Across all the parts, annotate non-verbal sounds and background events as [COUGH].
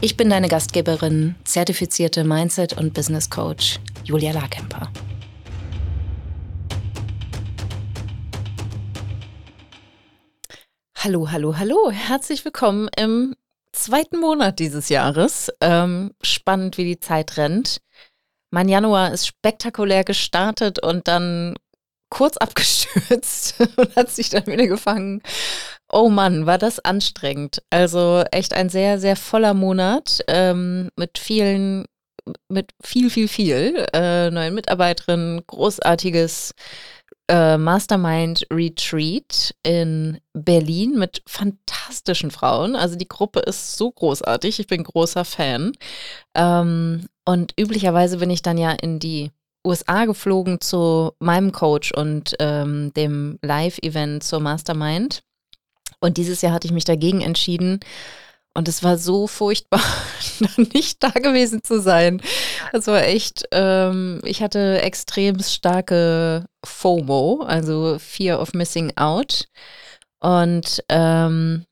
Ich bin deine Gastgeberin, zertifizierte Mindset- und Business Coach Julia Larkemper. Hallo, hallo, hallo. Herzlich willkommen im zweiten Monat dieses Jahres. Ähm, spannend, wie die Zeit rennt. Mein Januar ist spektakulär gestartet und dann kurz [LAUGHS] abgestürzt und hat sich dann wieder gefangen. Oh Mann, war das anstrengend. Also echt ein sehr, sehr voller Monat ähm, mit vielen, mit viel, viel, viel äh, neuen Mitarbeiterinnen, großartiges äh, Mastermind Retreat in Berlin mit fantastischen Frauen. Also die Gruppe ist so großartig. Ich bin großer Fan. Ähm, und üblicherweise bin ich dann ja in die USA geflogen zu meinem Coach und ähm, dem Live-Event zur Mastermind. Und dieses Jahr hatte ich mich dagegen entschieden. Und es war so furchtbar, [LAUGHS] nicht da gewesen zu sein. Das war echt, ähm, ich hatte extrem starke FOMO, also Fear of Missing Out. Und ähm,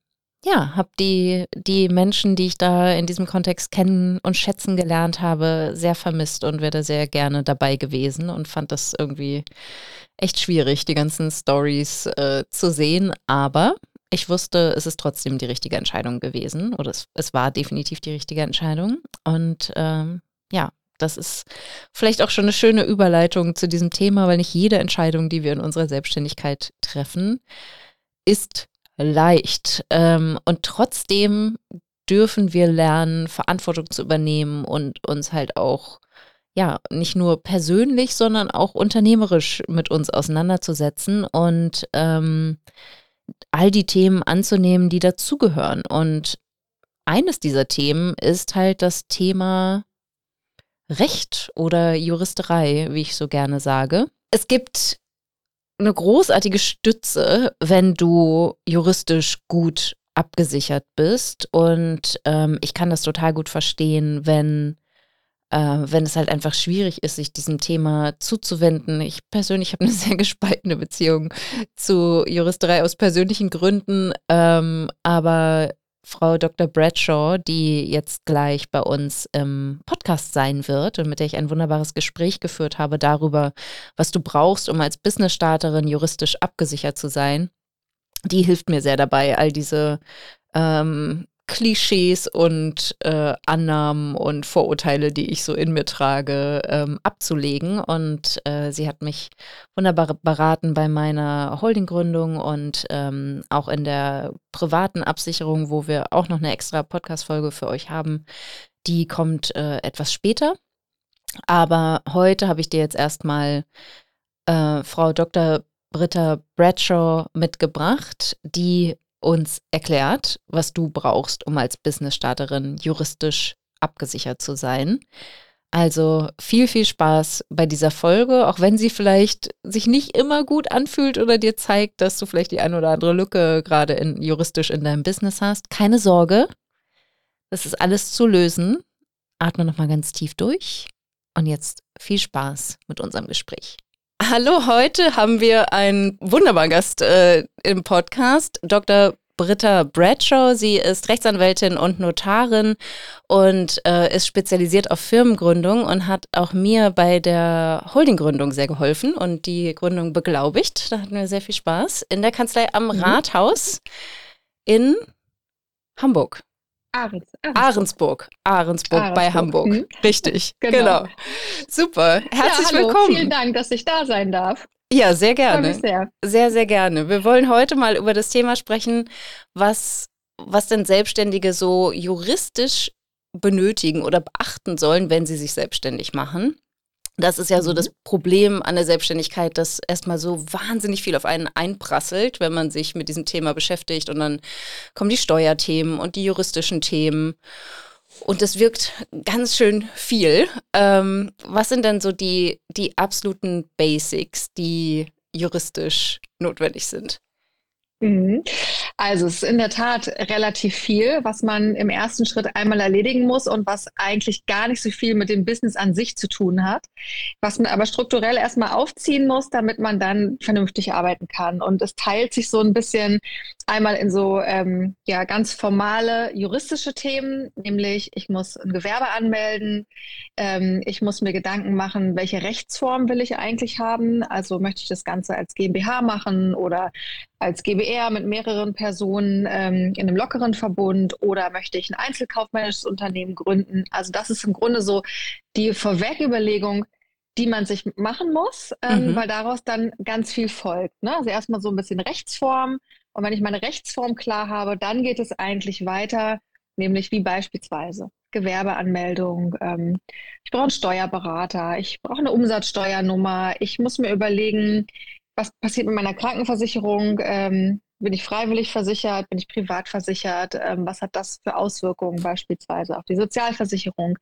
ja, habe die, die Menschen, die ich da in diesem Kontext kennen und schätzen gelernt habe, sehr vermisst und wäre sehr gerne dabei gewesen und fand das irgendwie echt schwierig, die ganzen Stories äh, zu sehen. Aber ich wusste, es ist trotzdem die richtige Entscheidung gewesen oder es, es war definitiv die richtige Entscheidung. Und ähm, ja, das ist vielleicht auch schon eine schöne Überleitung zu diesem Thema, weil nicht jede Entscheidung, die wir in unserer Selbstständigkeit treffen, ist leicht. Ähm, und trotzdem dürfen wir lernen, Verantwortung zu übernehmen und uns halt auch, ja, nicht nur persönlich, sondern auch unternehmerisch mit uns auseinanderzusetzen und ähm, all die Themen anzunehmen, die dazugehören. Und eines dieser Themen ist halt das Thema Recht oder Juristerei, wie ich so gerne sage. Es gibt eine großartige Stütze, wenn du juristisch gut abgesichert bist. Und ähm, ich kann das total gut verstehen, wenn, wenn es halt einfach schwierig ist, sich diesem Thema zuzuwenden. Ich persönlich habe eine [LAUGHS] sehr gespaltene Beziehung zu Juristerei aus persönlichen Gründen. Ähm, aber Frau Dr. Bradshaw, die jetzt gleich bei uns im Podcast sein wird und mit der ich ein wunderbares Gespräch geführt habe darüber, was du brauchst, um als Business-Starterin juristisch abgesichert zu sein. Die hilft mir sehr dabei, all diese ähm, Klischees und äh, Annahmen und Vorurteile, die ich so in mir trage, ähm, abzulegen. Und äh, sie hat mich wunderbar beraten bei meiner Holdinggründung und ähm, auch in der privaten Absicherung, wo wir auch noch eine extra Podcast-Folge für euch haben. Die kommt äh, etwas später. Aber heute habe ich dir jetzt erstmal äh, Frau Dr. Britta Bradshaw mitgebracht, die uns erklärt, was du brauchst, um als Business-Starterin juristisch abgesichert zu sein. Also viel, viel Spaß bei dieser Folge, auch wenn sie vielleicht sich nicht immer gut anfühlt oder dir zeigt, dass du vielleicht die eine oder andere Lücke gerade in, juristisch in deinem Business hast. Keine Sorge, das ist alles zu lösen. Atme nochmal ganz tief durch und jetzt viel Spaß mit unserem Gespräch. Hallo, heute haben wir einen wunderbaren Gast äh, im Podcast, Dr. Britta Bradshaw. Sie ist Rechtsanwältin und Notarin und äh, ist spezialisiert auf Firmengründung und hat auch mir bei der Holdinggründung sehr geholfen und die Gründung beglaubigt. Da hatten wir sehr viel Spaß in der Kanzlei am mhm. Rathaus in Hamburg. Ahrens, Ahrensburg. Ahrensburg. Ahrensburg bei Hamburg. Mhm. Richtig. [LAUGHS] genau. genau. Super. Herzlich ja, hallo. willkommen. Vielen Dank, dass ich da sein darf. Ja, sehr gerne. Sehr. sehr, sehr gerne. Wir wollen heute mal über das Thema sprechen, was, was denn Selbstständige so juristisch benötigen oder beachten sollen, wenn sie sich selbstständig machen. Das ist ja so das mhm. Problem an der Selbstständigkeit, dass erstmal so wahnsinnig viel auf einen einprasselt, wenn man sich mit diesem Thema beschäftigt und dann kommen die Steuerthemen und die juristischen Themen. Und das wirkt ganz schön viel. Ähm, was sind denn so die, die absoluten Basics, die juristisch notwendig sind? Mhm. Also es ist in der Tat relativ viel, was man im ersten Schritt einmal erledigen muss und was eigentlich gar nicht so viel mit dem Business an sich zu tun hat, was man aber strukturell erstmal aufziehen muss, damit man dann vernünftig arbeiten kann. Und es teilt sich so ein bisschen einmal in so ähm, ja ganz formale juristische Themen, nämlich ich muss ein Gewerbe anmelden, ähm, ich muss mir Gedanken machen, welche Rechtsform will ich eigentlich haben. Also möchte ich das Ganze als GmbH machen oder als GBR mit mehreren Personen ähm, in einem lockeren Verbund oder möchte ich ein einzelkaufmännisches Unternehmen gründen? Also das ist im Grunde so die Vorwegüberlegung, die man sich machen muss, ähm, mhm. weil daraus dann ganz viel folgt. Ne? Also erstmal so ein bisschen Rechtsform. Und wenn ich meine Rechtsform klar habe, dann geht es eigentlich weiter, nämlich wie beispielsweise Gewerbeanmeldung. Ähm, ich brauche einen Steuerberater, ich brauche eine Umsatzsteuernummer, ich muss mir überlegen, was passiert mit meiner Krankenversicherung? Ähm, bin ich freiwillig versichert? Bin ich privat versichert? Ähm, was hat das für Auswirkungen beispielsweise auf die Sozialversicherung?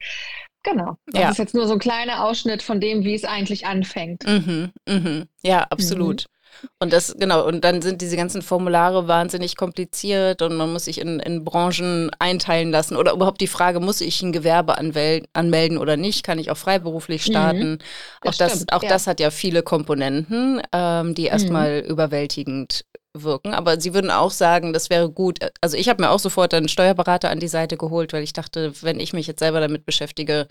Genau. Das ja. ist jetzt nur so ein kleiner Ausschnitt von dem, wie es eigentlich anfängt. Mhm, mhm. Ja, absolut. Mhm. Und das, genau, und dann sind diese ganzen Formulare wahnsinnig kompliziert und man muss sich in, in Branchen einteilen lassen. Oder überhaupt die Frage, muss ich ein Gewerbe anmelden oder nicht? Kann ich auch freiberuflich mhm. starten? Mhm. Das auch, das, auch ja. das hat ja viele Komponenten, ähm, die erstmal mhm. überwältigend wirken. Aber Sie würden auch sagen, das wäre gut. Also ich habe mir auch sofort einen Steuerberater an die Seite geholt, weil ich dachte, wenn ich mich jetzt selber damit beschäftige,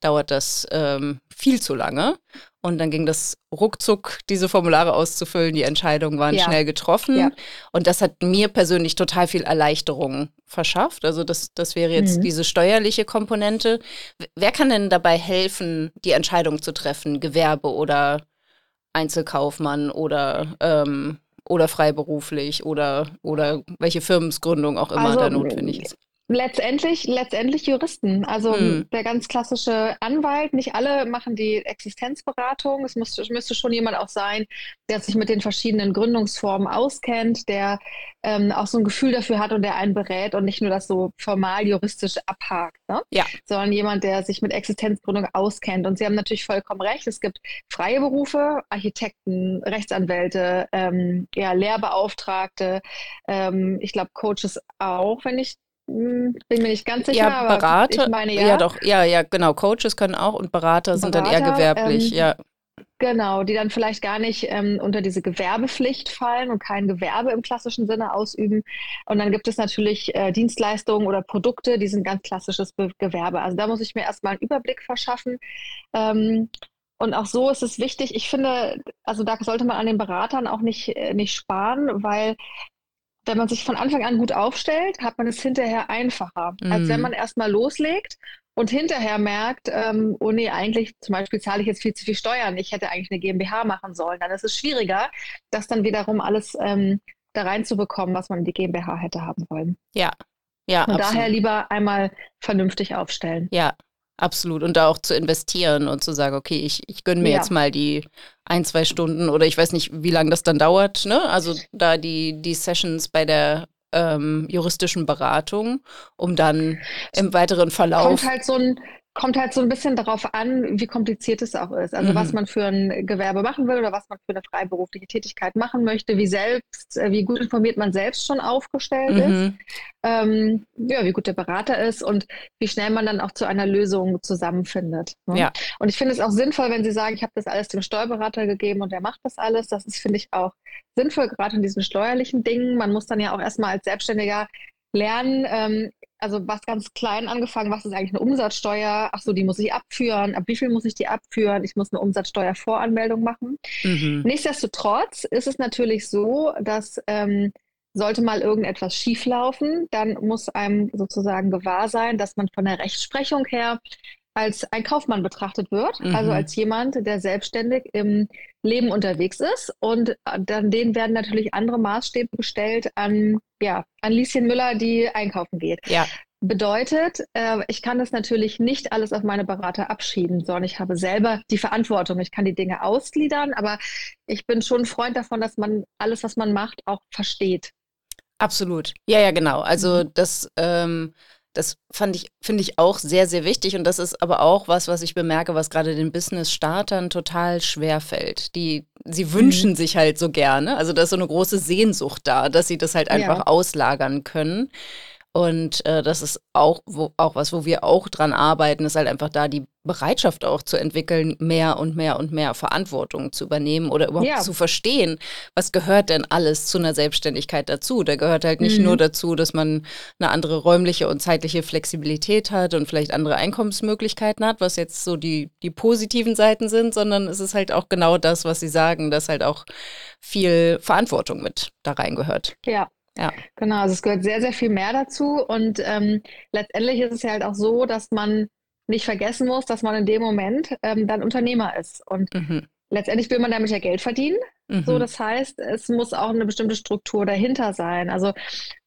dauert das ähm, viel zu lange. Und dann ging das ruckzuck, diese Formulare auszufüllen. Die Entscheidungen waren ja. schnell getroffen. Ja. Und das hat mir persönlich total viel Erleichterung verschafft. Also das, das wäre jetzt mhm. diese steuerliche Komponente. Wer kann denn dabei helfen, die Entscheidung zu treffen? Gewerbe oder Einzelkaufmann oder ähm, oder freiberuflich oder, oder welche Firmensgründung auch immer also, da notwendig ist. Letztendlich, letztendlich Juristen. Also hm. der ganz klassische Anwalt. Nicht alle machen die Existenzberatung. Es müsste, müsste schon jemand auch sein, der sich mit den verschiedenen Gründungsformen auskennt, der ähm, auch so ein Gefühl dafür hat und der einen berät und nicht nur das so formal juristisch abhakt, ne? ja. sondern jemand, der sich mit Existenzgründung auskennt. Und Sie haben natürlich vollkommen recht. Es gibt freie Berufe, Architekten, Rechtsanwälte, ähm, ja, Lehrbeauftragte. Ähm, ich glaube Coaches auch, wenn ich bin mir nicht ganz sicher, ja, Berater, aber ich meine ja. Ja, doch, ja, ja, genau. Coaches können auch und Berater, Berater sind dann eher gewerblich, ähm, ja. Genau, die dann vielleicht gar nicht ähm, unter diese Gewerbepflicht fallen und kein Gewerbe im klassischen Sinne ausüben. Und dann gibt es natürlich äh, Dienstleistungen oder Produkte, die sind ganz klassisches Be Gewerbe. Also da muss ich mir erstmal einen Überblick verschaffen. Ähm, und auch so ist es wichtig. Ich finde, also da sollte man an den Beratern auch nicht, äh, nicht sparen, weil wenn man sich von Anfang an gut aufstellt, hat man es hinterher einfacher, mhm. als wenn mhm. man erstmal loslegt und hinterher merkt, ähm, oh nee, eigentlich zum Beispiel zahle ich jetzt viel zu viel Steuern, ich hätte eigentlich eine GmbH machen sollen. Dann ist es schwieriger, das dann wiederum alles ähm, da reinzubekommen, was man in die GmbH hätte haben wollen. Ja, ja. Und absolut. daher lieber einmal vernünftig aufstellen. Ja, Absolut. Und da auch zu investieren und zu sagen, okay, ich, ich gönne mir ja. jetzt mal die ein, zwei Stunden oder ich weiß nicht, wie lange das dann dauert, ne? Also da die, die Sessions bei der ähm, juristischen Beratung, um dann im weiteren Verlauf. Kommt halt so ein, kommt halt so ein bisschen darauf an, wie kompliziert es auch ist. Also mhm. was man für ein Gewerbe machen will oder was man für eine freiberufliche Tätigkeit machen möchte, wie selbst, äh, wie gut informiert man selbst schon aufgestellt mhm. ist, ähm, ja, wie gut der Berater ist und wie schnell man dann auch zu einer Lösung zusammenfindet. Ne? Ja. Und ich finde es auch sinnvoll, wenn Sie sagen, ich habe das alles dem Steuerberater gegeben und der macht das alles. Das ist, finde ich, auch sinnvoll, gerade in diesen steuerlichen Dingen. Man muss dann ja auch erstmal als Selbstständiger lernen, ähm, also was ganz klein angefangen, was ist eigentlich eine Umsatzsteuer? Ach so, die muss ich abführen. Ab wie viel muss ich die abführen? Ich muss eine Umsatzsteuervoranmeldung machen. Mhm. Nichtsdestotrotz ist es natürlich so, dass ähm, sollte mal irgendetwas schieflaufen, dann muss einem sozusagen gewahr sein, dass man von der Rechtsprechung her als ein Kaufmann betrachtet wird, also mhm. also als jemand, der selbstständig im Leben unterwegs ist. Und äh, dann denen werden natürlich andere Maßstäbe gestellt an, ja, an Lieschen Müller, die einkaufen geht. Ja. Bedeutet, äh, ich kann das natürlich nicht alles auf meine Berater abschieben, sondern ich habe selber die Verantwortung. Ich kann die Dinge ausgliedern, aber ich bin schon ein Freund davon, dass man alles, was man macht, auch versteht. Absolut. Ja, ja, genau. Also mhm. das ähm, Das fand ich, finde ich auch sehr, sehr wichtig. Und das ist aber auch was, was ich bemerke, was gerade den Business-Startern total schwer fällt. Die, sie wünschen mhm. sich halt so gerne. Also da ist so eine große Sehnsucht da, dass sie das halt einfach ja. auslagern können. Und äh, das ist auch, wo, auch was, wo wir auch dran arbeiten, ist halt einfach da die Bereitschaft auch zu entwickeln, mehr und mehr und mehr Verantwortung zu übernehmen oder überhaupt ja. zu verstehen, was gehört denn alles zu einer Selbstständigkeit dazu. Da gehört halt nicht mhm. nur dazu, dass man eine andere räumliche und zeitliche Flexibilität hat und vielleicht andere Einkommensmöglichkeiten hat, was jetzt so die, die positiven Seiten sind, sondern es ist halt auch genau das, was Sie sagen, dass halt auch viel Verantwortung mit da reingehört. Ja, ja. Genau, also es gehört sehr, sehr viel mehr dazu. Und ähm, letztendlich ist es ja halt auch so, dass man nicht vergessen muss, dass man in dem Moment ähm, dann Unternehmer ist. Und mhm. letztendlich will man damit ja Geld verdienen. Mhm. So, das heißt, es muss auch eine bestimmte Struktur dahinter sein. Also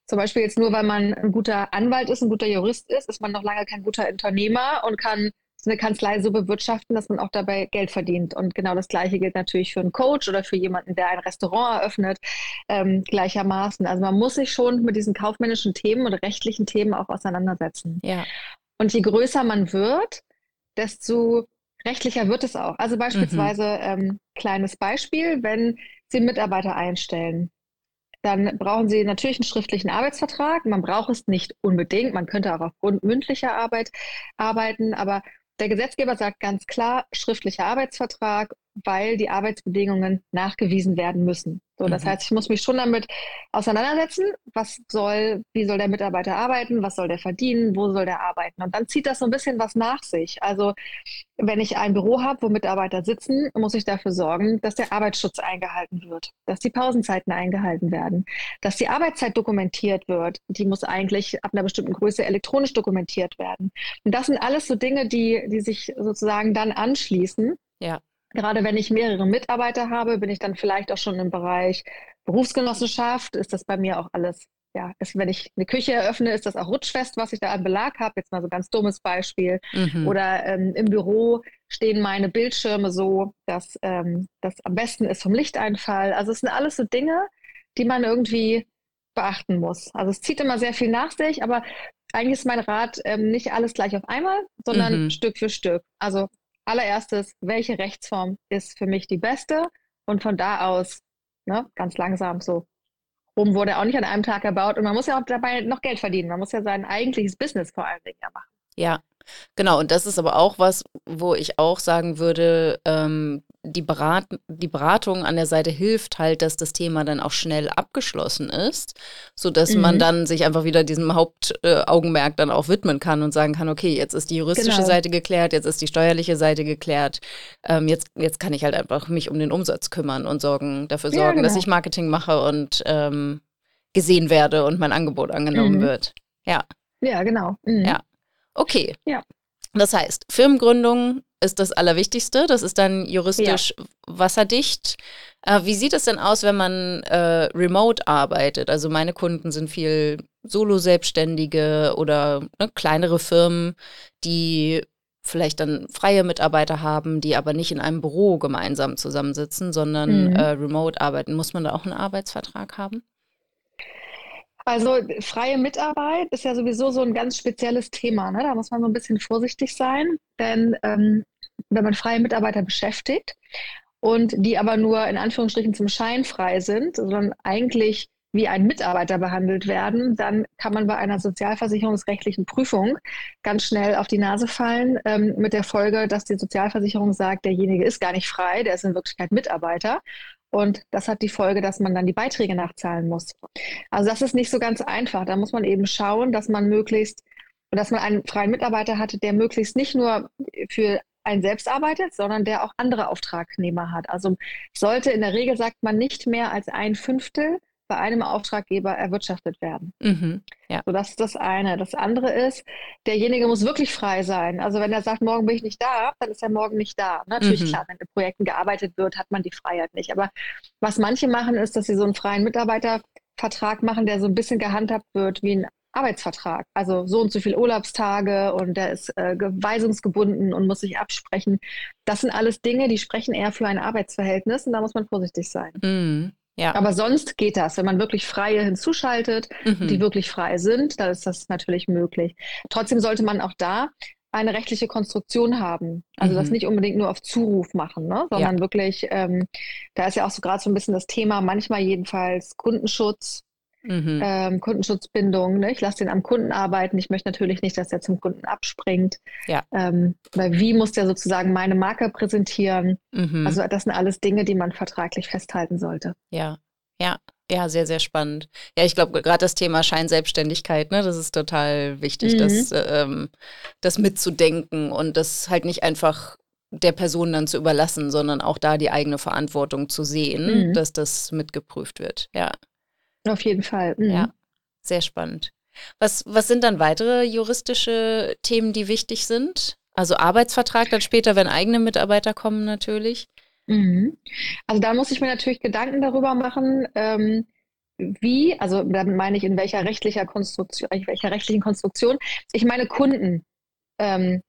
zum Beispiel jetzt nur, weil man ein guter Anwalt ist, ein guter Jurist ist, ist man noch lange kein guter Unternehmer und kann eine Kanzlei so bewirtschaften, dass man auch dabei Geld verdient. Und genau das Gleiche gilt natürlich für einen Coach oder für jemanden, der ein Restaurant eröffnet, ähm, gleichermaßen. Also man muss sich schon mit diesen kaufmännischen Themen und rechtlichen Themen auch auseinandersetzen. Ja. Und je größer man wird, desto rechtlicher wird es auch. Also beispielsweise, mhm. ähm, kleines Beispiel, wenn Sie Mitarbeiter einstellen, dann brauchen Sie natürlich einen schriftlichen Arbeitsvertrag. Man braucht es nicht unbedingt. Man könnte auch aufgrund mündlicher Arbeit arbeiten, aber der Gesetzgeber sagt ganz klar, schriftlicher Arbeitsvertrag weil die Arbeitsbedingungen nachgewiesen werden müssen. So, das mhm. heißt, ich muss mich schon damit auseinandersetzen, was soll, wie soll der Mitarbeiter arbeiten, was soll der verdienen, wo soll der arbeiten. Und dann zieht das so ein bisschen was nach sich. Also wenn ich ein Büro habe, wo Mitarbeiter sitzen, muss ich dafür sorgen, dass der Arbeitsschutz eingehalten wird, dass die Pausenzeiten eingehalten werden, dass die Arbeitszeit dokumentiert wird. Die muss eigentlich ab einer bestimmten Größe elektronisch dokumentiert werden. Und das sind alles so Dinge, die, die sich sozusagen dann anschließen. Ja. Gerade wenn ich mehrere Mitarbeiter habe, bin ich dann vielleicht auch schon im Bereich Berufsgenossenschaft. Ist das bei mir auch alles, ja, ist, wenn ich eine Küche eröffne, ist das auch rutschfest, was ich da an Belag habe. Jetzt mal so ein ganz dummes Beispiel. Mhm. Oder ähm, im Büro stehen meine Bildschirme so, dass ähm, das am besten ist vom Lichteinfall. Also es sind alles so Dinge, die man irgendwie beachten muss. Also es zieht immer sehr viel nach sich, aber eigentlich ist mein Rat ähm, nicht alles gleich auf einmal, sondern mhm. Stück für Stück. Also allererstes, welche Rechtsform ist für mich die beste? Und von da aus, ne, ganz langsam so. Rom wurde auch nicht an einem Tag erbaut und man muss ja auch dabei noch Geld verdienen. Man muss ja sein eigentliches Business vor allen Dingen ja machen. Ja, Genau, und das ist aber auch was, wo ich auch sagen würde, ähm, die, Berat die Beratung an der Seite hilft halt, dass das Thema dann auch schnell abgeschlossen ist, sodass mhm. man dann sich einfach wieder diesem Hauptaugenmerk äh, dann auch widmen kann und sagen kann, okay, jetzt ist die juristische genau. Seite geklärt, jetzt ist die steuerliche Seite geklärt, ähm, jetzt, jetzt kann ich halt einfach mich um den Umsatz kümmern und sorgen, dafür sorgen, ja, genau. dass ich Marketing mache und ähm, gesehen werde und mein Angebot angenommen mhm. wird. Ja. Ja, genau. Mhm. Ja. Okay. Ja. Das heißt, Firmengründung ist das Allerwichtigste. Das ist dann juristisch ja. wasserdicht. Äh, wie sieht es denn aus, wenn man äh, remote arbeitet? Also meine Kunden sind viel Solo-Selbstständige oder ne, kleinere Firmen, die vielleicht dann freie Mitarbeiter haben, die aber nicht in einem Büro gemeinsam zusammensitzen, sondern mhm. äh, remote arbeiten. Muss man da auch einen Arbeitsvertrag haben? Also freie Mitarbeit ist ja sowieso so ein ganz spezielles Thema. Ne? Da muss man so ein bisschen vorsichtig sein, denn ähm, wenn man freie Mitarbeiter beschäftigt und die aber nur in Anführungsstrichen zum Schein frei sind, sondern eigentlich wie ein Mitarbeiter behandelt werden, dann kann man bei einer sozialversicherungsrechtlichen Prüfung ganz schnell auf die Nase fallen, ähm, mit der Folge, dass die Sozialversicherung sagt, derjenige ist gar nicht frei, der ist in Wirklichkeit Mitarbeiter. Und das hat die Folge, dass man dann die Beiträge nachzahlen muss. Also das ist nicht so ganz einfach. Da muss man eben schauen, dass man möglichst, dass man einen freien Mitarbeiter hatte, der möglichst nicht nur für einen selbst arbeitet, sondern der auch andere Auftragnehmer hat. Also sollte in der Regel, sagt man, nicht mehr als ein Fünftel bei einem Auftraggeber erwirtschaftet werden. Mhm, ja. So, das ist das eine. Das andere ist, derjenige muss wirklich frei sein. Also wenn er sagt, morgen bin ich nicht da, dann ist er morgen nicht da. Natürlich, mhm. klar, wenn in Projekten gearbeitet wird, hat man die Freiheit nicht. Aber was manche machen, ist, dass sie so einen freien Mitarbeitervertrag machen, der so ein bisschen gehandhabt wird wie ein Arbeitsvertrag. Also so und so viele Urlaubstage und der ist äh, weisungsgebunden und muss sich absprechen. Das sind alles Dinge, die sprechen eher für ein Arbeitsverhältnis und da muss man vorsichtig sein. Mhm. Ja. Aber sonst geht das. Wenn man wirklich Freie hinzuschaltet, mhm. die wirklich frei sind, dann ist das natürlich möglich. Trotzdem sollte man auch da eine rechtliche Konstruktion haben. Also mhm. das nicht unbedingt nur auf Zuruf machen, ne? sondern ja. wirklich, ähm, da ist ja auch so gerade so ein bisschen das Thema, manchmal jedenfalls Kundenschutz, mhm. ähm, Kundenschutzbindung. Ne? Ich lasse den am Kunden arbeiten. Ich möchte natürlich nicht, dass er zum Kunden abspringt. Ja. Ähm, weil wie muss der sozusagen meine Marke präsentieren? Mhm. Also das sind alles Dinge, die man vertraglich festhalten sollte. Ja, ja. Ja, sehr, sehr spannend. Ja, ich glaube, gerade das Thema Scheinselbstständigkeit, ne, das ist total wichtig, mhm. das, ähm, das mitzudenken und das halt nicht einfach der Person dann zu überlassen, sondern auch da die eigene Verantwortung zu sehen, mhm. dass das mitgeprüft wird. Ja. Auf jeden Fall. Mhm. Ja, sehr spannend. Was, was sind dann weitere juristische Themen, die wichtig sind? Also Arbeitsvertrag dann später, wenn eigene Mitarbeiter kommen natürlich. Mhm. Also da muss ich mir natürlich Gedanken darüber machen, ähm, wie, also damit meine ich in welcher rechtlicher Konstruktion, in welcher rechtlichen Konstruktion ich meine Kunden ähm,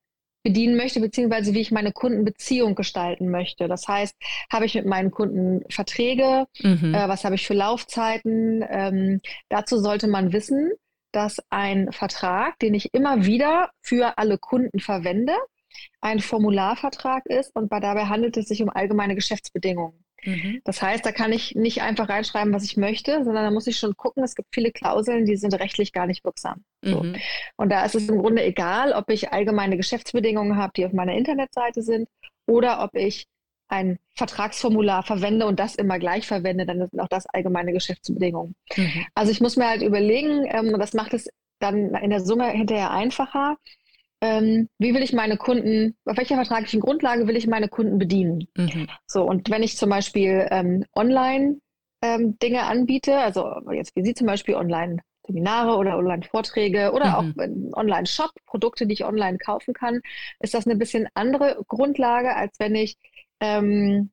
bedienen möchte, beziehungsweise wie ich meine Kundenbeziehung gestalten möchte. Das heißt, habe ich mit meinen Kunden Verträge, mhm. äh, was habe ich für Laufzeiten? Ähm, dazu sollte man wissen, dass ein Vertrag, den ich immer wieder für alle Kunden verwende, ein Formularvertrag ist und bei, dabei handelt es sich um allgemeine Geschäftsbedingungen. Mhm. Das heißt, da kann ich nicht einfach reinschreiben, was ich möchte, sondern da muss ich schon gucken, es gibt viele Klauseln, die sind rechtlich gar nicht wirksam. So. Mhm. Und da ist es im Grunde egal, ob ich allgemeine Geschäftsbedingungen habe, die auf meiner Internetseite sind, oder ob ich ein Vertragsformular verwende und das immer gleich verwende, dann sind auch das allgemeine Geschäftsbedingungen. Mhm. Also ich muss mir halt überlegen, ähm, das macht es dann in der Summe hinterher einfacher, ähm, wie will ich meine Kunden, auf welcher vertraglichen Grundlage will ich meine Kunden bedienen? Mhm. So, und wenn ich zum Beispiel ähm, online ähm, Dinge anbiete, also jetzt wie Sie zum Beispiel online Seminare oder Online-Vorträge oder mhm. auch Online-Shop, Produkte, die ich online kaufen kann, ist das eine bisschen andere Grundlage, als wenn ich, ähm,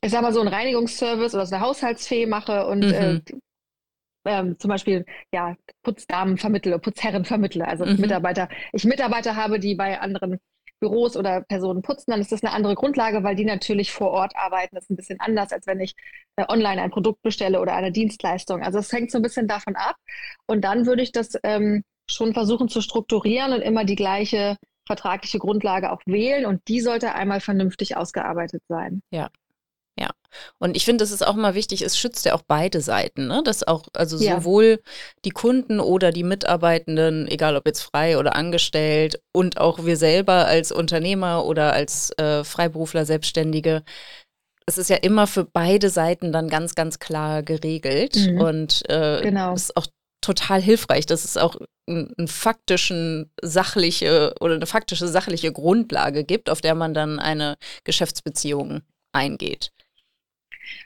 ich sag mal, so einen Reinigungsservice oder so eine Haushaltsfee mache und äh, mhm. äh, ähm, zum Beispiel ja, Putzdamen vermittle, Putzherren vermittle, also mhm. Mitarbeiter, ich Mitarbeiter habe, die bei anderen Büros oder Personen putzen, dann ist das eine andere Grundlage, weil die natürlich vor Ort arbeiten. Das ist ein bisschen anders, als wenn ich äh, online ein Produkt bestelle oder eine Dienstleistung. Also es hängt so ein bisschen davon ab. Und dann würde ich das ähm, schon versuchen zu strukturieren und immer die gleiche vertragliche Grundlage auch wählen. Und die sollte einmal vernünftig ausgearbeitet sein. Ja, ja. Und ich finde, das ist auch mal wichtig, es schützt ja auch beide Seiten, ne? Dass auch, also ja. sowohl die Kunden oder die Mitarbeitenden, egal ob jetzt frei oder angestellt, und auch wir selber als Unternehmer oder als äh, Freiberufler, Selbstständige, es ist ja immer für beide Seiten dann ganz, ganz klar geregelt. Mhm. Und äh, genau. ist auch total hilfreich, dass es auch einen faktischen sachliche oder eine faktische sachliche Grundlage gibt, auf der man dann eine Geschäftsbeziehung eingeht.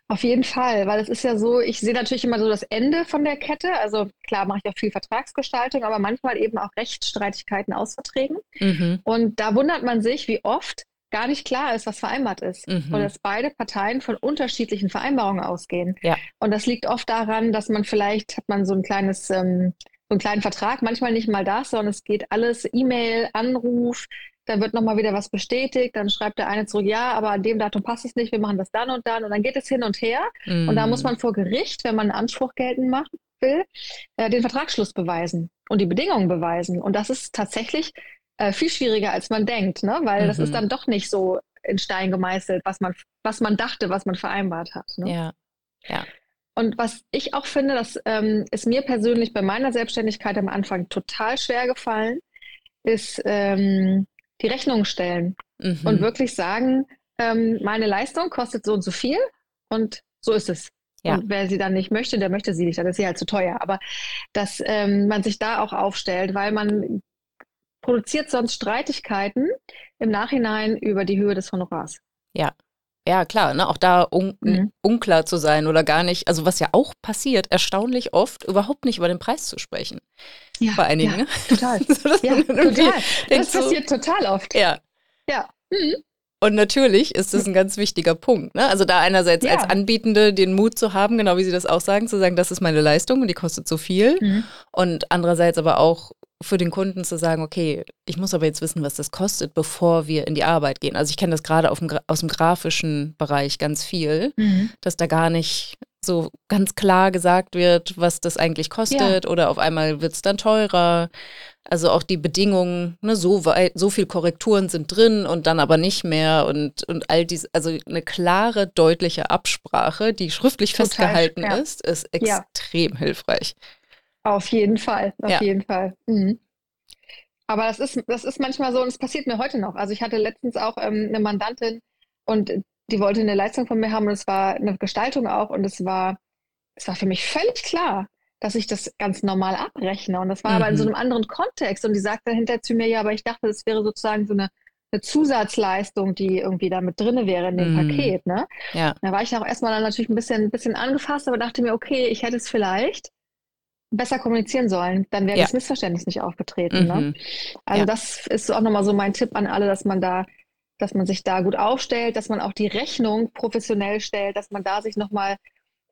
Auf jeden Fall, weil es ist ja so, ich sehe natürlich immer so das Ende von der Kette. Also klar mache ich auch viel Vertragsgestaltung, aber manchmal eben auch Rechtsstreitigkeiten aus Verträgen. Mhm. Und da wundert man sich, wie oft gar nicht klar ist, was vereinbart ist. Mhm. Und dass beide Parteien von unterschiedlichen Vereinbarungen ausgehen. Ja. Und das liegt oft daran, dass man vielleicht hat man so ein kleines ähm, so einen kleinen Vertrag, manchmal nicht mal das, sondern es geht alles E-Mail, Anruf, dann wird nochmal wieder was bestätigt, dann schreibt der eine zurück, ja, aber an dem Datum passt es nicht, wir machen das dann und dann und dann geht es hin und her. Mm. Und da muss man vor Gericht, wenn man einen Anspruch geltend machen will, äh, den Vertragsschluss beweisen und die Bedingungen beweisen. Und das ist tatsächlich äh, viel schwieriger, als man denkt, ne? weil mhm. das ist mhm. dann doch nicht so in Stein gemeißelt, was man, was man dachte, was man vereinbart hat. Ne? Ja. ja. Und was ich auch finde, das ähm, ist mir persönlich bei meiner Selbstständigkeit am Anfang total schwer gefallen, ist ähm, die Rechnung stellen mhm. und wirklich sagen, ähm, meine Leistung kostet so und so viel und so ist es. Ja. Und wer sie dann nicht möchte, der möchte sie nicht, dann ist sie halt zu teuer. Aber dass ähm, man sich da auch aufstellt, weil man produziert sonst Streitigkeiten im Nachhinein über die Höhe des Honorars. Ja, ja, klar, ne? auch da un mhm. unklar zu sein oder gar nicht, also was ja auch passiert, erstaunlich oft, überhaupt nicht über den Preis zu sprechen. Ja, bei einigen. Ja, total. [LAUGHS] so, ja, total. Das passiert so, total oft. Ja. Ja. Mhm. Und natürlich ist das ein ganz wichtiger Punkt. Ne? Also da einerseits ja. als Anbietende den Mut zu haben, genau wie Sie das auch sagen, zu sagen, das ist meine Leistung und die kostet so viel. Mhm. Und andererseits aber auch für den Kunden zu sagen, okay, ich muss aber jetzt wissen, was das kostet, bevor wir in die Arbeit gehen. Also ich kenne das gerade aus dem grafischen Bereich ganz viel, mhm. dass da gar nicht so ganz klar gesagt wird, was das eigentlich kostet ja. oder auf einmal wird es dann teurer. Also auch die Bedingungen, ne, so weit, so viel Korrekturen sind drin und dann aber nicht mehr und, und all dies, also eine klare, deutliche Absprache, die schriftlich Total, festgehalten ja. ist, ist extrem ja. hilfreich. Auf jeden Fall, auf jeden Fall. Mhm. Aber das ist, das ist manchmal so und es passiert mir heute noch. Also ich hatte letztens auch ähm, eine Mandantin und die wollte eine Leistung von mir haben und es war eine Gestaltung auch und es war, es war für mich völlig klar, dass ich das ganz normal abrechne. Und das war mhm. aber in so mhm. einem anderen Kontext. Und die sagte hinterher zu mir, ja, aber ich dachte, das wäre sozusagen so eine, eine Zusatzleistung, die irgendwie da mit drin wäre in dem mhm. Paket. Ne? Ja. Da war ich auch erstmal dann natürlich ein bisschen, ein bisschen angefasst, aber dachte mir, okay, ich hätte es vielleicht besser kommunizieren sollen, dann wäre ja. das Missverständnis nicht aufgetreten. Ne? Mhm. Ne? Also ja. das ist auch nochmal so mein Tipp an alle, dass man da dass man sich da gut aufstellt, dass man auch die Rechnung professionell stellt, dass man da sich nochmal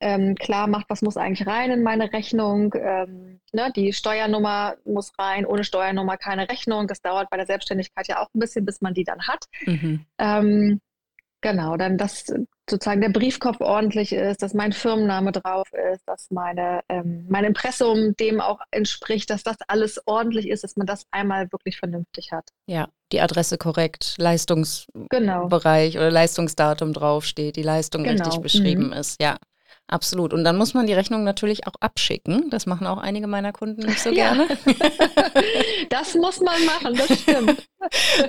ähm, klar macht, was muss eigentlich rein in meine Rechnung. Ähm, ne, die Steuernummer muss rein, ohne Steuernummer keine Rechnung. Das dauert bei der Selbstständigkeit ja auch ein bisschen, bis man die dann hat. Mhm. Ähm, Genau, dann, dass sozusagen der Briefkopf ordentlich ist, dass mein Firmenname drauf ist, dass meine, ähm, mein Impressum dem auch entspricht, dass das alles ordentlich ist, dass man das einmal wirklich vernünftig hat. Ja, die Adresse korrekt, Leistungsbereich genau. oder Leistungsdatum draufsteht, die Leistung genau. richtig beschrieben mhm. ist. Ja, Absolut. Und dann muss man die Rechnung natürlich auch abschicken. Das machen auch einige meiner Kunden nicht so gerne. [LAUGHS] das muss man machen, das stimmt. [LAUGHS]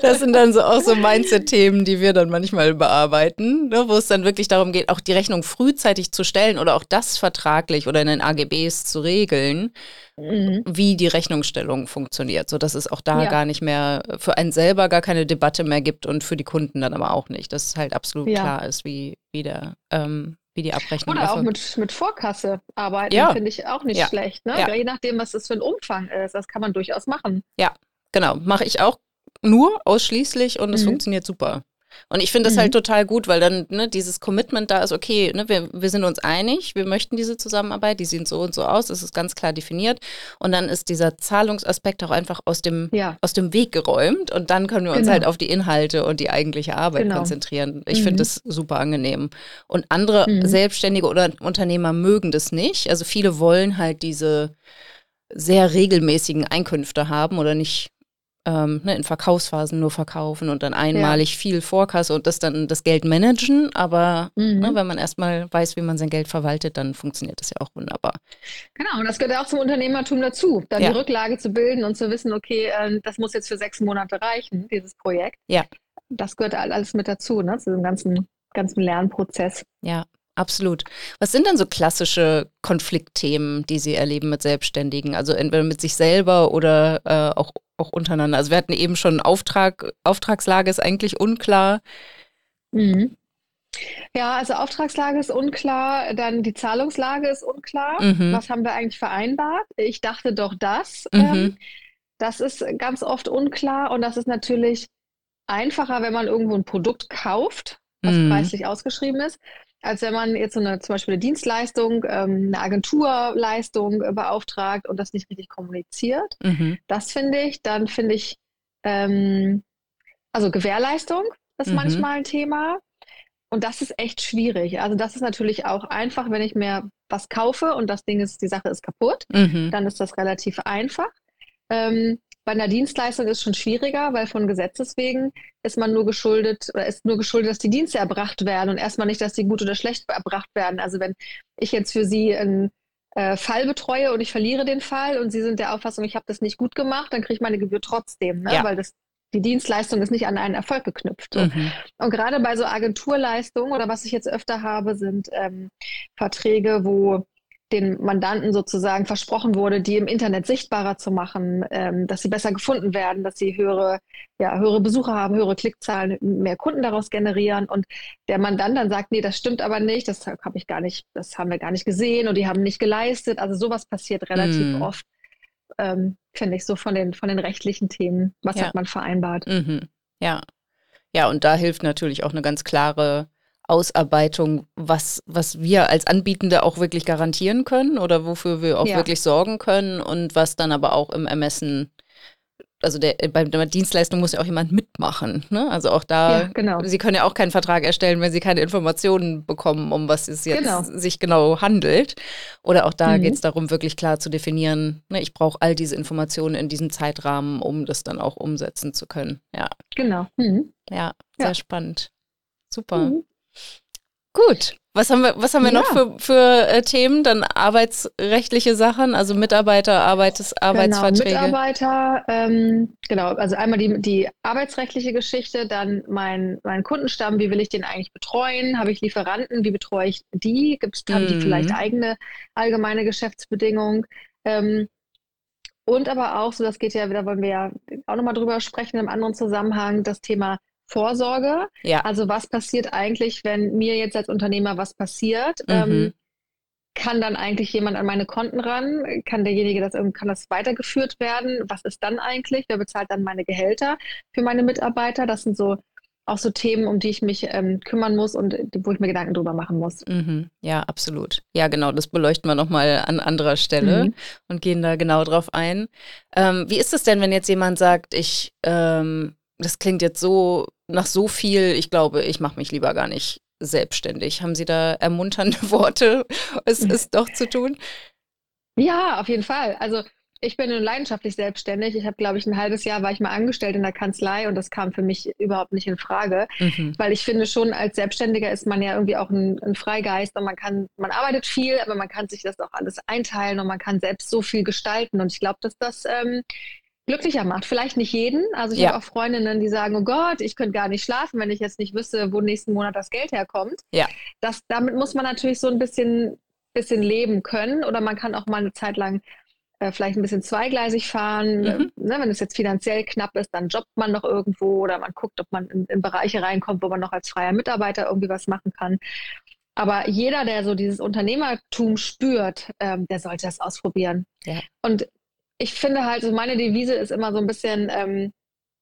Das sind dann so auch so Mindset-Themen, die wir dann manchmal bearbeiten, ne, wo es dann wirklich darum geht, auch die Rechnung frühzeitig zu stellen oder auch das vertraglich oder in den AGBs zu regeln, mhm. wie die Rechnungsstellung funktioniert, sodass es auch da ja. gar nicht mehr für einen selber gar keine Debatte mehr gibt und für die Kunden dann aber auch nicht. Dass es halt absolut ja. klar ist, wie, wie der ähm, wie die Abrechnung Oder auch mit, mit Vorkasse arbeiten, ja. finde ich auch nicht ja. schlecht. Ne? Ja. Je nachdem, was das für ein Umfang ist. Das kann man durchaus machen. Ja, genau. Mache ich auch nur ausschließlich und es mhm. funktioniert super. Und ich finde das halt mhm. halt total gut, weil dann ne, dieses Commitment da ist, okay, ne, wir, wir sind uns einig, wir möchten diese Zusammenarbeit, die sieht so und so aus, es ist ganz klar definiert. Und dann ist dieser Zahlungsaspekt auch einfach aus dem, ja. aus dem Weg geräumt und dann können wir uns genau. halt auf die Inhalte und die eigentliche Arbeit genau. konzentrieren. Ich mhm. finde das super angenehm. Und andere mhm. Selbstständige oder Unternehmer mögen das nicht. Also viele wollen halt diese sehr regelmäßigen Einkünfte haben oder nicht ähm, ne, in Verkaufsphasen nur verkaufen und dann einmalig ja. viel Vorkasse und das dann das Geld managen. Aber mhm. ne, wenn man erstmal weiß, wie man sein Geld verwaltet, dann funktioniert das ja auch wunderbar. Genau, und das gehört auch zum Unternehmertum dazu, dann ja. die Rücklage zu bilden und zu wissen, okay, äh, das muss jetzt für sechs Monate reichen, dieses Projekt. Ja. Das gehört alles mit dazu, ne, zu dem ganzen, ganzen Lernprozess. Ja, Absolut. Was sind denn so klassische Konfliktthemen, die Sie erleben mit Selbstständigen? Also entweder mit sich selber oder äh, auch, auch untereinander. Also wir hatten eben schon Auftrag, Auftragslage ist eigentlich unklar. Mhm. Ja, also Auftragslage ist unklar, dann die Zahlungslage ist unklar. Mhm. Was haben wir eigentlich vereinbart? Ich dachte doch das. Mhm. Ähm, das ist ganz oft unklar und das ist natürlich einfacher, wenn man irgendwo ein Produkt kauft, was mhm. preislich ausgeschrieben ist, als wenn man jetzt so eine zum Beispiel eine Dienstleistung, ähm, eine Agenturleistung äh, beauftragt und das nicht richtig kommuniziert. Mhm. Das finde ich. Dann finde ich, ähm, also Gewährleistung ist mhm. manchmal ein Thema. Und das ist echt schwierig. Also das ist natürlich auch einfach, wenn ich mir was kaufe und das Ding ist, die Sache ist kaputt, mhm. dann ist das relativ einfach. Ähm, bei einer Dienstleistung ist es schon schwieriger, weil von Gesetzes wegen ist man nur geschuldet oder ist nur geschuldet, dass die Dienste erbracht werden und erstmal nicht, dass die gut oder schlecht erbracht werden. Also wenn ich jetzt für Sie einen äh, Fall betreue und ich verliere den Fall und Sie sind der Auffassung, ich habe das nicht gut gemacht, dann kriege ich meine Gebühr trotzdem, ne? ja. weil das die Dienstleistung ist nicht an einen Erfolg geknüpft. Mhm. Und gerade bei so Agenturleistungen oder was ich jetzt öfter habe, sind ähm, Verträge, wo den Mandanten sozusagen versprochen wurde, die im Internet sichtbarer zu machen, ähm, dass sie besser gefunden werden, dass sie höhere, ja, höhere Besucher haben, höhere Klickzahlen, mehr Kunden daraus generieren. Und der Mandant dann sagt, nee, das stimmt aber nicht, das habe ich gar nicht, das haben wir gar nicht gesehen und die haben nicht geleistet. Also sowas passiert relativ mm. oft, ähm, finde ich, so von den, von den rechtlichen Themen. Was ja. hat man vereinbart? Mhm. Ja. Ja, und da hilft natürlich auch eine ganz klare Ausarbeitung, was, was wir als Anbietende auch wirklich garantieren können oder wofür wir auch ja. wirklich sorgen können und was dann aber auch im Ermessen also der, bei der Dienstleistung muss ja auch jemand mitmachen. Ne? Also auch da, ja, genau. Sie können ja auch keinen Vertrag erstellen, wenn Sie keine Informationen bekommen, um was es jetzt Genau. sich genau handelt. Oder auch da Mhm. geht es darum, wirklich klar zu definieren, ne, ich brauche all diese Informationen in diesem Zeitrahmen, um das dann auch umsetzen zu können. Ja, Genau. Mhm. ja, sehr Ja. spannend. Super. Mhm. Gut. Was haben wir, was haben wir noch Ja. für, für äh, Themen? Dann arbeitsrechtliche Sachen, also Mitarbeiter, Arbeits, Arbeitsverträge. Genau, Mitarbeiter, ähm, genau, also einmal die, die arbeitsrechtliche Geschichte, dann mein, mein Kundenstamm, wie will ich den eigentlich betreuen? Habe ich Lieferanten, wie betreue ich die? Gibt's, Haben die Mhm. vielleicht eigene allgemeine Geschäftsbedingungen? Ähm, und aber auch, so das geht ja, da wollen wir ja auch nochmal drüber sprechen im anderen Zusammenhang, das Thema Vorsorge. Ja. Also was passiert eigentlich, wenn mir jetzt als Unternehmer was passiert? Mhm. Ähm, kann dann eigentlich jemand an meine Konten ran? Kann derjenige das, kann das weitergeführt werden? Was ist dann eigentlich? Wer bezahlt dann meine Gehälter für meine Mitarbeiter? Das sind so auch so Themen, um die ich mich ähm, kümmern muss und wo ich mir Gedanken drüber machen muss. Mhm. Ja, absolut. Ja, genau, das beleuchten wir nochmal an anderer Stelle Mhm. und gehen da genau drauf ein. Ähm, wie ist es denn, wenn jetzt jemand sagt, ich, ähm, das klingt jetzt so nach so viel, ich glaube, ich mache mich lieber gar nicht selbstständig. Haben Sie da ermunternde [LAUGHS] Worte, es ist doch zu tun? Ja, auf jeden Fall. Also ich bin leidenschaftlich selbstständig. Ich habe, glaube ich, ein halbes Jahr war ich mal angestellt in der Kanzlei und das kam für mich überhaupt nicht in Frage. Mhm. Weil ich finde schon, als Selbstständiger ist man ja irgendwie auch ein, ein Freigeist und man kann, man arbeitet viel, aber man kann sich das auch alles einteilen und man kann selbst so viel gestalten. Und ich glaube, dass das ähm, glücklicher macht. Vielleicht nicht jeden. Also ich Ja. habe auch Freundinnen, die sagen, oh Gott, ich könnte gar nicht schlafen, wenn ich jetzt nicht wüsste, wo nächsten Monat das Geld herkommt. Ja. Das, damit muss man natürlich so ein bisschen, bisschen leben können oder man kann auch mal eine Zeit lang äh, vielleicht ein bisschen zweigleisig fahren. Mhm. Äh, Ne, wenn es jetzt finanziell knapp ist, dann jobbt man noch irgendwo oder man guckt, ob man in, in Bereiche reinkommt, wo man noch als freier Mitarbeiter irgendwie was machen kann. Aber jeder, der so dieses Unternehmertum spürt, ähm, der sollte das ausprobieren. Ja. Und ich finde halt, so meine Devise ist immer so ein bisschen, ähm,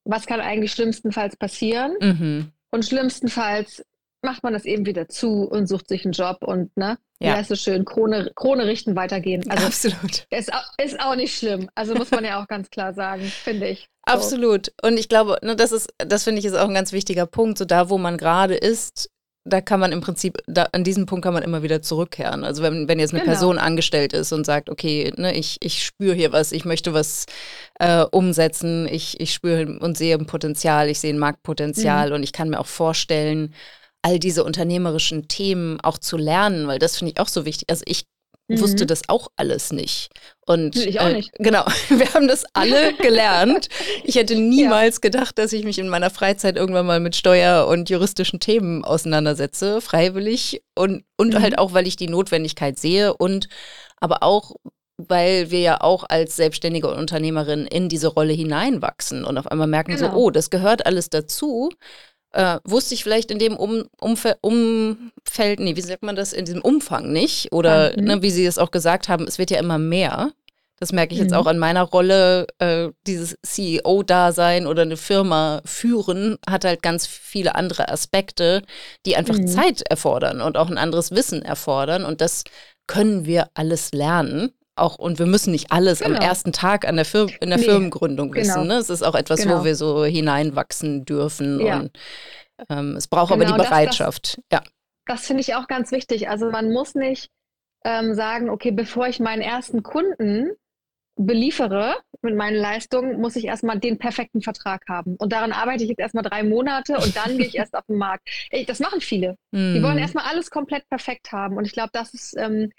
was kann eigentlich schlimmstenfalls passieren? Mhm. Und schlimmstenfalls macht man das eben wieder zu und sucht sich einen Job und, ne, Ja. wie heißt es schön, Krone, Krone richten, weitergehen. Also Absolut. ist, ist auch nicht schlimm. Also muss man ja auch ganz klar sagen, finde ich. So. Absolut. Und ich glaube, ne, das ist, das finde ich ist auch ein ganz wichtiger Punkt. So da, wo man gerade ist, da kann man im Prinzip, da, an diesem Punkt kann man immer wieder zurückkehren. Also wenn, wenn jetzt eine Genau. Person angestellt ist und sagt, okay, ne, ich, ich spüre hier was, ich möchte was äh, umsetzen, ich, ich spüre und sehe ein Potenzial, ich sehe ein Marktpotenzial und ich kann mir auch vorstellen, all diese unternehmerischen Themen auch zu lernen, weil das finde ich auch so wichtig. Also ich Mhm. wusste das auch alles nicht. Und ich auch äh, nicht. genau, [LAUGHS] wir haben das alle gelernt. Ich hätte [LAUGHS] niemals gedacht, dass ich mich in meiner Freizeit irgendwann mal mit Steuer- und juristischen Themen auseinandersetze, freiwillig und, und Mhm. halt auch, weil ich die Notwendigkeit sehe und aber auch, weil wir ja auch als selbstständige Unternehmerin in diese Rolle hineinwachsen und auf einmal merken so, Genau. oh, das gehört alles dazu. Äh, wusste ich vielleicht in dem um, Umfe Umfeld, nee, wie sagt man das, in diesem Umfang nicht? Oder Mhm. ne, wie Sie es auch gesagt haben, es wird ja immer mehr. Das merke ich jetzt Mhm. auch an meiner Rolle. Äh, dieses CEO-Dasein oder eine Firma führen hat halt ganz viele andere Aspekte, die einfach Mhm. Zeit erfordern und auch ein anderes Wissen erfordern. Und das können wir alles lernen. Auch, und wir müssen nicht alles am Genau. ersten Tag an der Fir in der Nee, Firmengründung genau. wissen. Ne? Es ist auch etwas, Genau. wo wir so hineinwachsen dürfen. Ja. Und ähm, es braucht aber Genau, die das- das- Bereitschaft. ja. Das finde ich auch ganz wichtig. Also man muss nicht ähm, sagen, okay, bevor ich meinen ersten Kunden beliefere mit meinen Leistungen, muss ich erstmal den perfekten Vertrag haben. Und daran arbeite ich jetzt erstmal drei Monate und dann gehe ich [LAUGHS] erst auf den Markt. Ey, das machen viele. Die wollen Hm. erstmal alles komplett perfekt haben. Und ich glaube, das ist, ähm,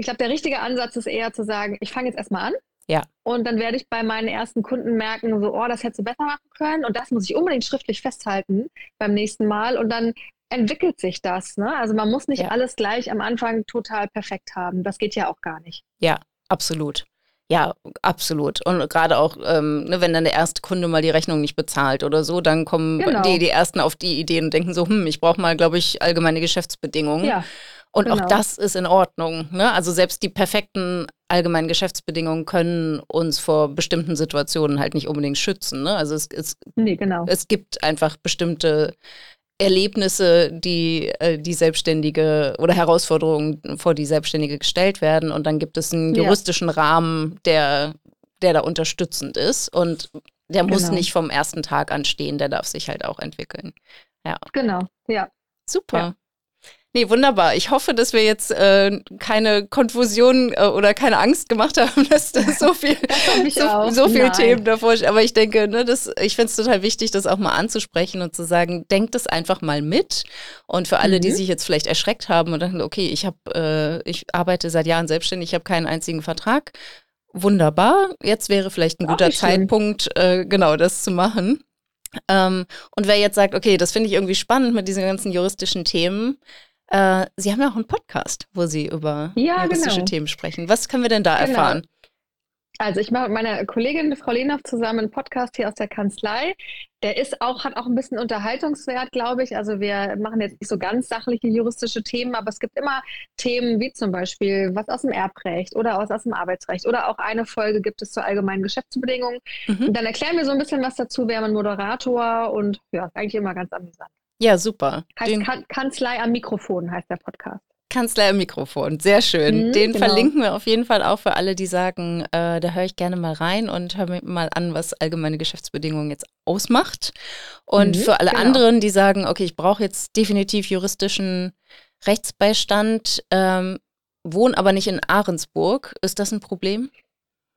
ich glaube, der richtige Ansatz ist eher zu sagen, ich fange jetzt erstmal an. Ja. Und dann werde ich bei meinen ersten Kunden merken, so, oh, das hättest du besser machen können. Und das muss ich unbedingt schriftlich festhalten beim nächsten Mal. Und dann entwickelt sich das. Ne? Also man muss nicht Ja. alles gleich am Anfang total perfekt haben. Das geht ja auch gar nicht. Ja, absolut. Ja, absolut. Und gerade auch, ähm, ne, wenn dann der erste Kunde mal die Rechnung nicht bezahlt oder so, dann kommen Genau. die, die Ersten auf die Ideen und denken so, hm, ich brauche mal, glaube ich, allgemeine Geschäftsbedingungen. Ja, und auch genau. das ist in Ordnung. Ne? Also selbst die perfekten allgemeinen Geschäftsbedingungen können uns vor bestimmten Situationen halt nicht unbedingt schützen. Ne? Also es, es nee, genau. es gibt einfach bestimmte Erlebnisse, die äh, die Selbstständige oder Herausforderungen, vor die Selbstständige gestellt werden. Und dann gibt es einen Ja. juristischen Rahmen, der, der da unterstützend ist. Und der muss genau. nicht vom ersten Tag an stehen, der darf sich halt auch entwickeln. Ja. Genau, ja. Super. Ja. Nee, wunderbar. Ich hoffe, dass wir jetzt äh, keine Konfusion äh, oder keine Angst gemacht haben, [LAUGHS] dass da so [LAUGHS] viel, so, so viel Themen davor Aber ich denke, ne, das, ich finde es total wichtig, das auch mal anzusprechen und zu sagen, denkt es einfach mal mit. Und für alle, mhm. die sich jetzt vielleicht erschreckt haben und denken, okay, ich habe, äh, ich arbeite seit Jahren selbstständig, ich habe keinen einzigen Vertrag. Wunderbar. Jetzt wäre vielleicht ein guter Zeitpunkt, äh, genau das zu machen. Ähm, und wer jetzt sagt, okay, das finde ich irgendwie spannend mit diesen ganzen juristischen Themen, äh, Sie haben ja auch einen Podcast, wo Sie über ja, juristische genau. Themen sprechen. Was können wir denn da genau. erfahren? Also ich mache mit meiner Kollegin Frau Lehnhoff zusammen einen Podcast hier aus der Kanzlei. Der ist auch, hat auch ein bisschen Unterhaltungswert, glaube ich. Also wir machen jetzt nicht so ganz sachliche juristische Themen, aber es gibt immer Themen wie zum Beispiel was aus dem Erbrecht oder aus, aus dem Arbeitsrecht oder auch eine Folge gibt es zur allgemeinen Geschäftsbedingungen. Mhm. Und dann erklären wir so ein bisschen was dazu, haben einen Moderator und ja, eigentlich immer ganz amüsant. Ja, super. Heißt Den kan Kanzlei am Mikrofon heißt der Podcast. Kanzlei am Mikrofon, sehr schön. Mhm, Den genau. verlinken wir auf jeden Fall auch für alle, die sagen, äh, da höre ich gerne mal rein und höre mir mal an, was allgemeine Geschäftsbedingungen jetzt ausmacht. Und mhm, für alle genau. anderen, die sagen, okay, ich brauche jetzt definitiv juristischen Rechtsbeistand, ähm, wohnen aber nicht in Ahrensburg, ist das ein Problem?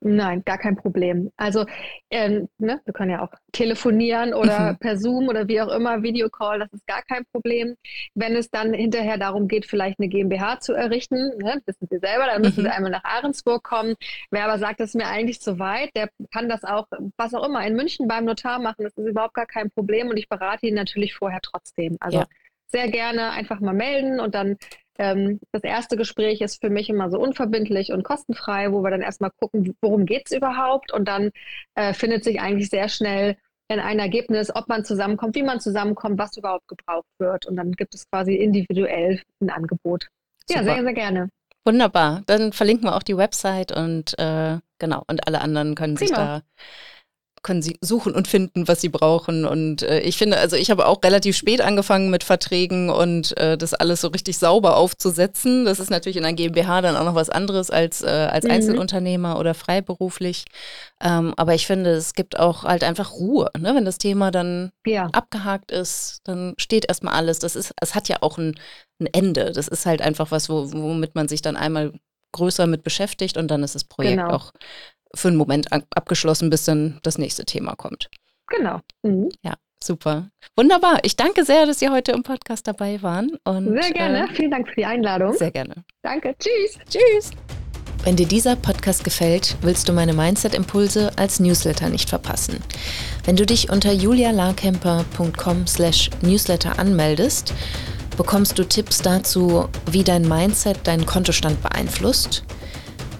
Nein, gar kein Problem. Also ähm, ne, wir können ja auch telefonieren oder mhm. per Zoom oder wie auch immer, Videocall, das ist gar kein Problem. Wenn es dann hinterher darum geht, vielleicht eine GmbH zu errichten, ne, wissen Sie selber, dann müssen mhm. Sie einmal nach Ahrensburg kommen. Wer aber sagt, das ist mir eigentlich zu weit, der kann das auch, was auch immer, in München beim Notar machen. Das ist überhaupt gar kein Problem und ich berate ihn natürlich vorher trotzdem. Also ja. sehr gerne einfach mal melden und dann ähm, das erste Gespräch ist für mich immer so unverbindlich und kostenfrei, wo wir dann erstmal gucken, worum geht es überhaupt. Und dann äh, findet sich eigentlich sehr schnell in ein Ergebnis, ob man zusammenkommt, wie man zusammenkommt, was überhaupt gebraucht wird. Und dann gibt es quasi individuell ein Angebot. Super. Ja, sehr, sehr gerne. Wunderbar. Dann verlinken wir auch die Website und äh, genau, und alle anderen können Prima. sich da können sie suchen und finden, was sie brauchen. Und äh, ich finde, also ich habe auch relativ spät angefangen mit Verträgen und äh, das alles so richtig sauber aufzusetzen. Das ist natürlich in einer GmbH dann auch noch was anderes als, äh, als mhm. Einzelunternehmer oder freiberuflich. Ähm, aber ich finde, es gibt auch halt einfach Ruhe. Ne? Wenn das Thema dann ja. abgehakt ist, dann steht erstmal alles. Das ist, es hat ja auch ein, ein Ende. Das ist halt einfach was, wo, womit man sich dann einmal größer mit beschäftigt und dann ist das Projekt genau. auch für einen Moment abgeschlossen, bis dann das nächste Thema kommt. Genau. Mhm. Ja, super. Wunderbar. Ich danke sehr, dass Sie heute im Podcast dabei waren. Und, sehr gerne. Äh, Vielen Dank für die Einladung. Sehr gerne. Danke. Tschüss. Tschüss. Wenn dir dieser Podcast gefällt, willst du meine Mindset-Impulse als Newsletter nicht verpassen. Wenn du dich unter julialarkemper.com slash newsletter anmeldest, bekommst du Tipps dazu, wie dein Mindset deinen Kontostand beeinflusst –